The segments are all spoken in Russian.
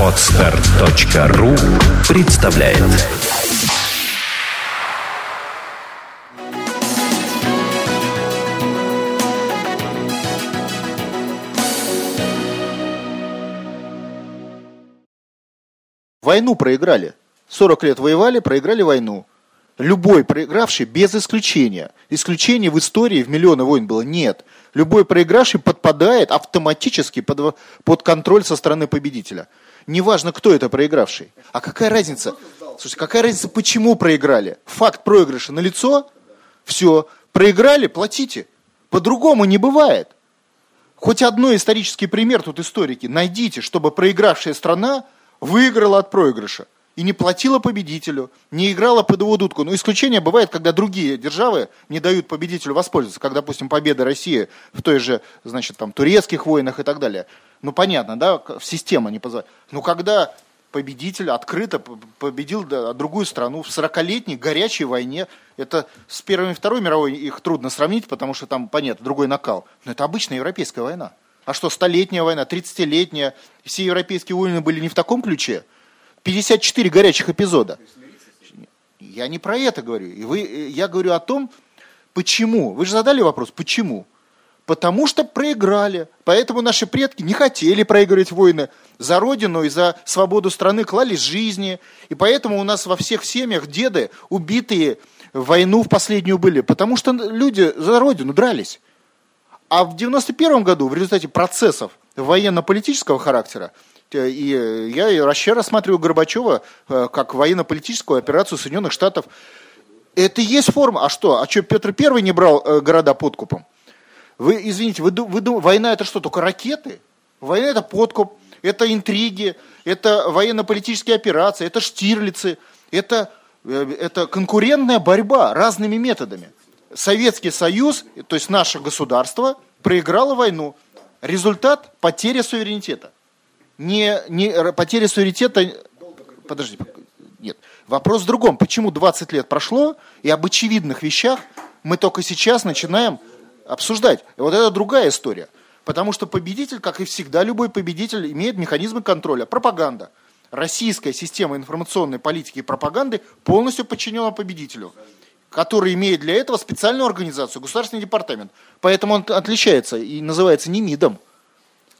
Отстар.ру представляет Войну проиграли. 40 лет воевали, проиграли войну. Любой проигравший, без исключения, исключений в истории в миллионы войн было нет. Любой проигравший подпадает автоматически под, под контроль со стороны победителя. Неважно, кто это проигравший. А какая разница? Слушайте, какая разница, почему проиграли? Факт проигрыша на лицо, все, проиграли, платите. По-другому не бывает. Хоть одной исторический пример тут историки найдите, чтобы проигравшая страна выиграла от проигрыша и не платила победителю, не играла под его дудку. Но исключение бывает, когда другие державы не дают победителю воспользоваться, как, допустим, победа России в той же, значит, там, турецких войнах и так далее. Ну, понятно, да, система не позволяет. Но когда победитель открыто победил другую страну в 40-летней горячей войне, это с Первой и Второй мировой их трудно сравнить, потому что там, понятно, другой накал. Но это обычная европейская война. А что, столетняя война, 30-летняя, все европейские войны были не в таком ключе – 54 горячих эпизода. Я не про это говорю. И вы, я говорю о том, почему. Вы же задали вопрос, почему? Потому что проиграли. Поэтому наши предки не хотели проигрывать войны. За родину и за свободу страны клали жизни. И поэтому у нас во всех семьях деды убитые в войну в последнюю были. Потому что люди за родину дрались. А в 91 году в результате процессов военно-политического характера Э, и э, я вообще рассматриваю Горбачева э, как военно-политическую операцию Соединенных Штатов. Это и есть форма. А что? А что, Петр Первый не брал города подкупом? Вы, извините, вы, вы, война это что, только ракеты? Война это подкуп, это интриги, это военно-политические операции, это штирлицы, это, это конкурентная борьба разными методами. Советский Союз, то есть наше государство, проиграло войну. Результат – потеря суверенитета не, не потеря суверенитета... Подожди, нет. Вопрос в другом. Почему 20 лет прошло, и об очевидных вещах мы только сейчас начинаем обсуждать. И вот это другая история. Потому что победитель, как и всегда, любой победитель имеет механизмы контроля. Пропаганда. Российская система информационной политики и пропаганды полностью подчинена победителю, который имеет для этого специальную организацию, государственный департамент. Поэтому он отличается и называется не МИДом,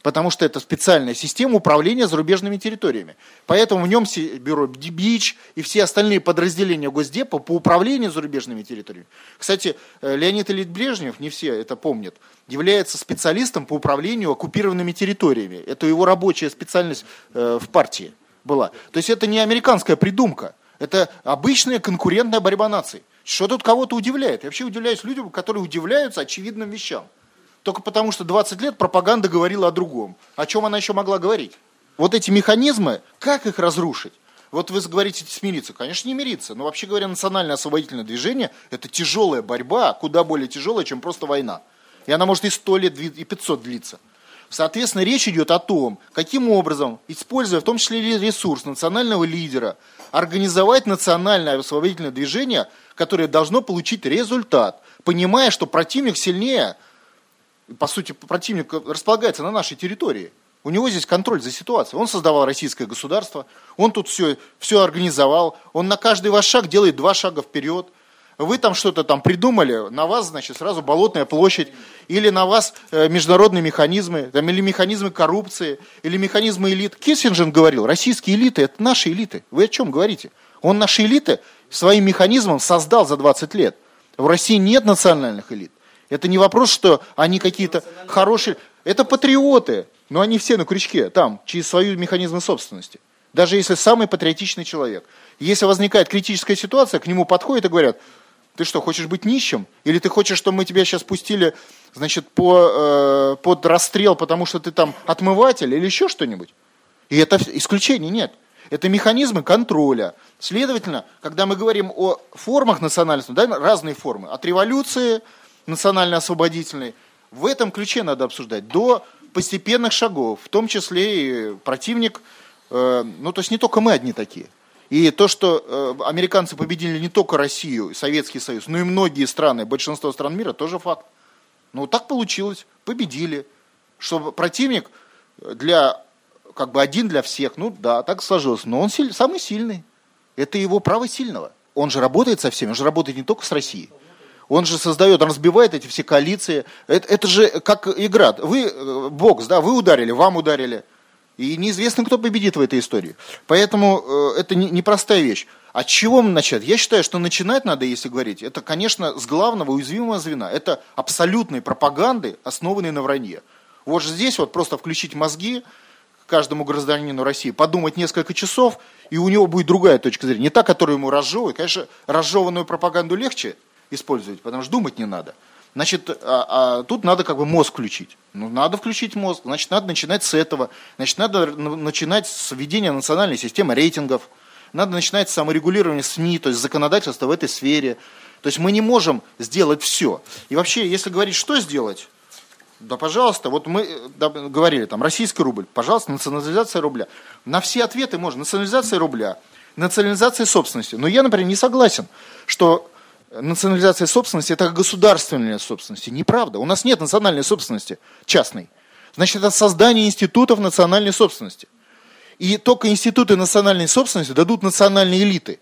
потому что это специальная система управления зарубежными территориями. Поэтому в нем бюро БИЧ и все остальные подразделения Госдепа по управлению зарубежными территориями. Кстати, э, Леонид Ильич Брежнев, не все это помнят, является специалистом по управлению оккупированными территориями. Это его рабочая специальность э, в партии была. То есть это не американская придумка, это обычная конкурентная борьба наций. Что тут кого-то удивляет? Я вообще удивляюсь людям, которые удивляются очевидным вещам только потому, что 20 лет пропаганда говорила о другом. О чем она еще могла говорить? Вот эти механизмы, как их разрушить? Вот вы говорите смириться. Конечно, не мириться. Но вообще говоря, национальное освободительное движение – это тяжелая борьба, куда более тяжелая, чем просто война. И она может и 100 лет, и 500 длиться. Соответственно, речь идет о том, каким образом, используя в том числе ресурс национального лидера, организовать национальное освободительное движение, которое должно получить результат, понимая, что противник сильнее по сути, противник располагается на нашей территории. У него здесь контроль за ситуацией. Он создавал российское государство, он тут все, все организовал, он на каждый ваш шаг делает два шага вперед. Вы там что-то там придумали, на вас, значит, сразу болотная площадь, или на вас э, международные механизмы, там, или механизмы коррупции, или механизмы элит. Киссинджер говорил, российские элиты – это наши элиты. Вы о чем говорите? Он наши элиты своим механизмом создал за 20 лет. В России нет национальных элит. Это не вопрос, что они какие-то хорошие... Это патриоты, но они все на крючке, там, через свою механизмы собственности. Даже если самый патриотичный человек. Если возникает критическая ситуация, к нему подходят и говорят, ты что, хочешь быть нищим? Или ты хочешь, чтобы мы тебя сейчас пустили, значит, по, э, под расстрел, потому что ты там отмыватель или еще что-нибудь? И это исключений нет. Это механизмы контроля. Следовательно, когда мы говорим о формах национальности, да, разные формы. От революции национально-освободительной. В этом ключе надо обсуждать. До постепенных шагов, в том числе и противник, э, ну то есть не только мы одни такие. И то, что э, американцы победили не только Россию, Советский Союз, но и многие страны, большинство стран мира, тоже факт. Ну так получилось, победили. Что противник для как бы один для всех. Ну да, так сложилось. Но он силь, самый сильный. Это его право сильного. Он же работает со всеми, он же работает не только с Россией. Он же создает, он разбивает эти все коалиции. Это, это же как игра. Вы, э, бокс, да, вы ударили, вам ударили. И неизвестно, кто победит в этой истории. Поэтому э, это непростая не вещь. От чего мы начать? Я считаю, что начинать надо, если говорить, это, конечно, с главного уязвимого звена. Это абсолютной пропаганды, основанной на вранье. Вот здесь вот просто включить мозги каждому гражданину России, подумать несколько часов, и у него будет другая точка зрения. Не та, которую ему разжевывают. Конечно, разжеванную пропаганду легче использовать, потому что думать не надо. Значит, а, а тут надо как бы мозг включить. Ну, надо включить мозг, значит, надо начинать с этого. Значит, надо начинать с введения национальной системы рейтингов. Надо начинать с саморегулирования СМИ, то есть законодательства в этой сфере. То есть мы не можем сделать все. И вообще, если говорить, что сделать, да, пожалуйста, вот мы да, говорили, там, российский рубль, пожалуйста, национализация рубля. На все ответы можно. Национализация рубля, национализация собственности. Но я, например, не согласен, что национализация собственности – это государственная собственность. Неправда. У нас нет национальной собственности частной. Значит, это создание институтов национальной собственности. И только институты национальной собственности дадут национальные элиты,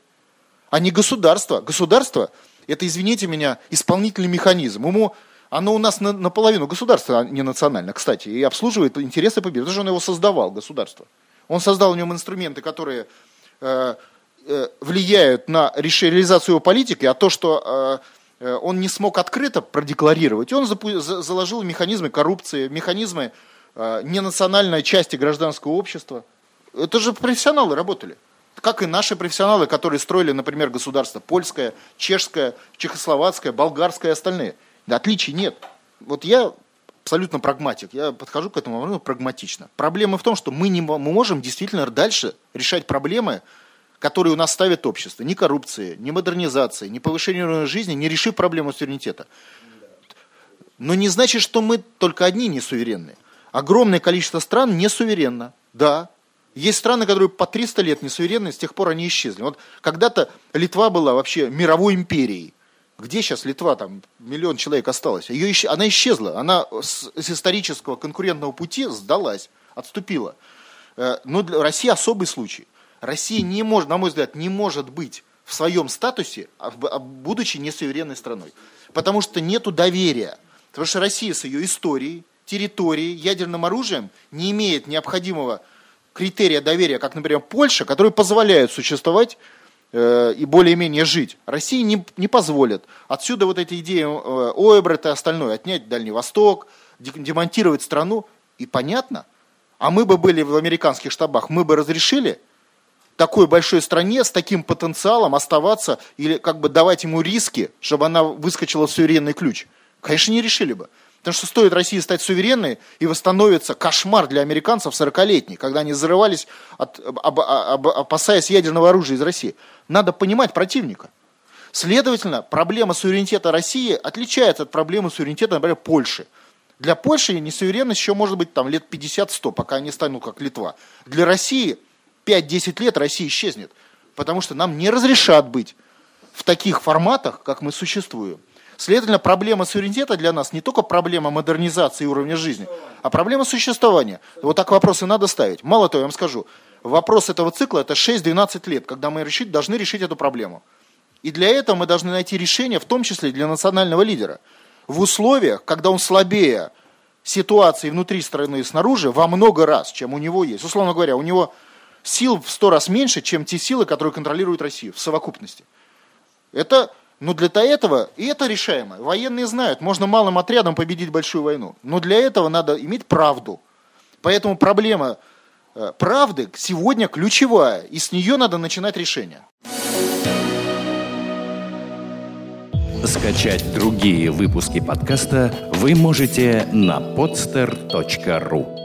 а не государство. Государство – это, извините меня, исполнительный механизм. Ему, оно у нас на, наполовину государство, а не национальное, кстати, и обслуживает интересы победы, потому что он его создавал, государство. Он создал в нем инструменты, которые Э, влияют на реализацию его политики, а то, что э, э, он не смог открыто продекларировать, он заложил механизмы коррупции, механизмы ненациональной части гражданского общества. Это же профессионалы работали. Как и наши профессионалы, которые строили, например, государство польское, чешское, чехословацкое, болгарское и остальные. Отличий нет. Вот я абсолютно прагматик. Я подхожу к этому вопросу прагматично. Проблема в том, что мы не мы можем действительно дальше решать проблемы, которые у нас ставит общество. Ни коррупции, ни модернизации, ни повышения уровня жизни, не решив проблему суверенитета. Но не значит, что мы только одни не суверенные. Огромное количество стран не суверенно. Да, есть страны, которые по 300 лет не суверенны, с тех пор они исчезли. Вот когда-то Литва была вообще мировой империей. Где сейчас Литва? Там миллион человек осталось. Ее, она исчезла. Она с, с исторического конкурентного пути сдалась, отступила. Э, но для России особый случай. Россия не может, на мой взгляд, не может быть в своем статусе, а а будучи несуверенной страной. Потому что нету доверия. Потому что Россия с ее историей, территорией, ядерным оружием не имеет необходимого критерия доверия, как, например, Польша, который позволяет существовать э, и более-менее жить. России не, не позволит. Отсюда вот эти идеи э, Ойбрета и остальное, отнять Дальний Восток, демонтировать страну. И понятно. А мы бы были в американских штабах, мы бы разрешили – такой большой стране с таким потенциалом оставаться или как бы давать ему риски, чтобы она выскочила в суверенный ключ? Конечно, не решили бы. Потому что стоит России стать суверенной, и восстановится кошмар для американцев 40-летний, когда они взрывались, от, об, об, опасаясь ядерного оружия из России. Надо понимать противника. Следовательно, проблема суверенитета России отличается от проблемы суверенитета, например, Польши. Для Польши несуверенность еще может быть там, лет 50-100, пока они станут как Литва. Для России 5-10 лет Россия исчезнет, потому что нам не разрешат быть в таких форматах, как мы существуем. Следовательно, проблема суверенитета для нас не только проблема модернизации уровня жизни, а проблема существования. Вот так вопросы надо ставить. Мало того, я вам скажу, вопрос этого цикла это 6-12 лет, когда мы решить, должны решить эту проблему. И для этого мы должны найти решение, в том числе для национального лидера. В условиях, когда он слабее ситуации внутри страны и снаружи во много раз, чем у него есть. Условно говоря, у него сил в сто раз меньше, чем те силы, которые контролируют Россию в совокупности. Это, ну для этого, и это решаемо. Военные знают, можно малым отрядом победить большую войну. Но для этого надо иметь правду. Поэтому проблема э, правды сегодня ключевая, и с нее надо начинать решение. Скачать другие выпуски подкаста вы можете на podster.ru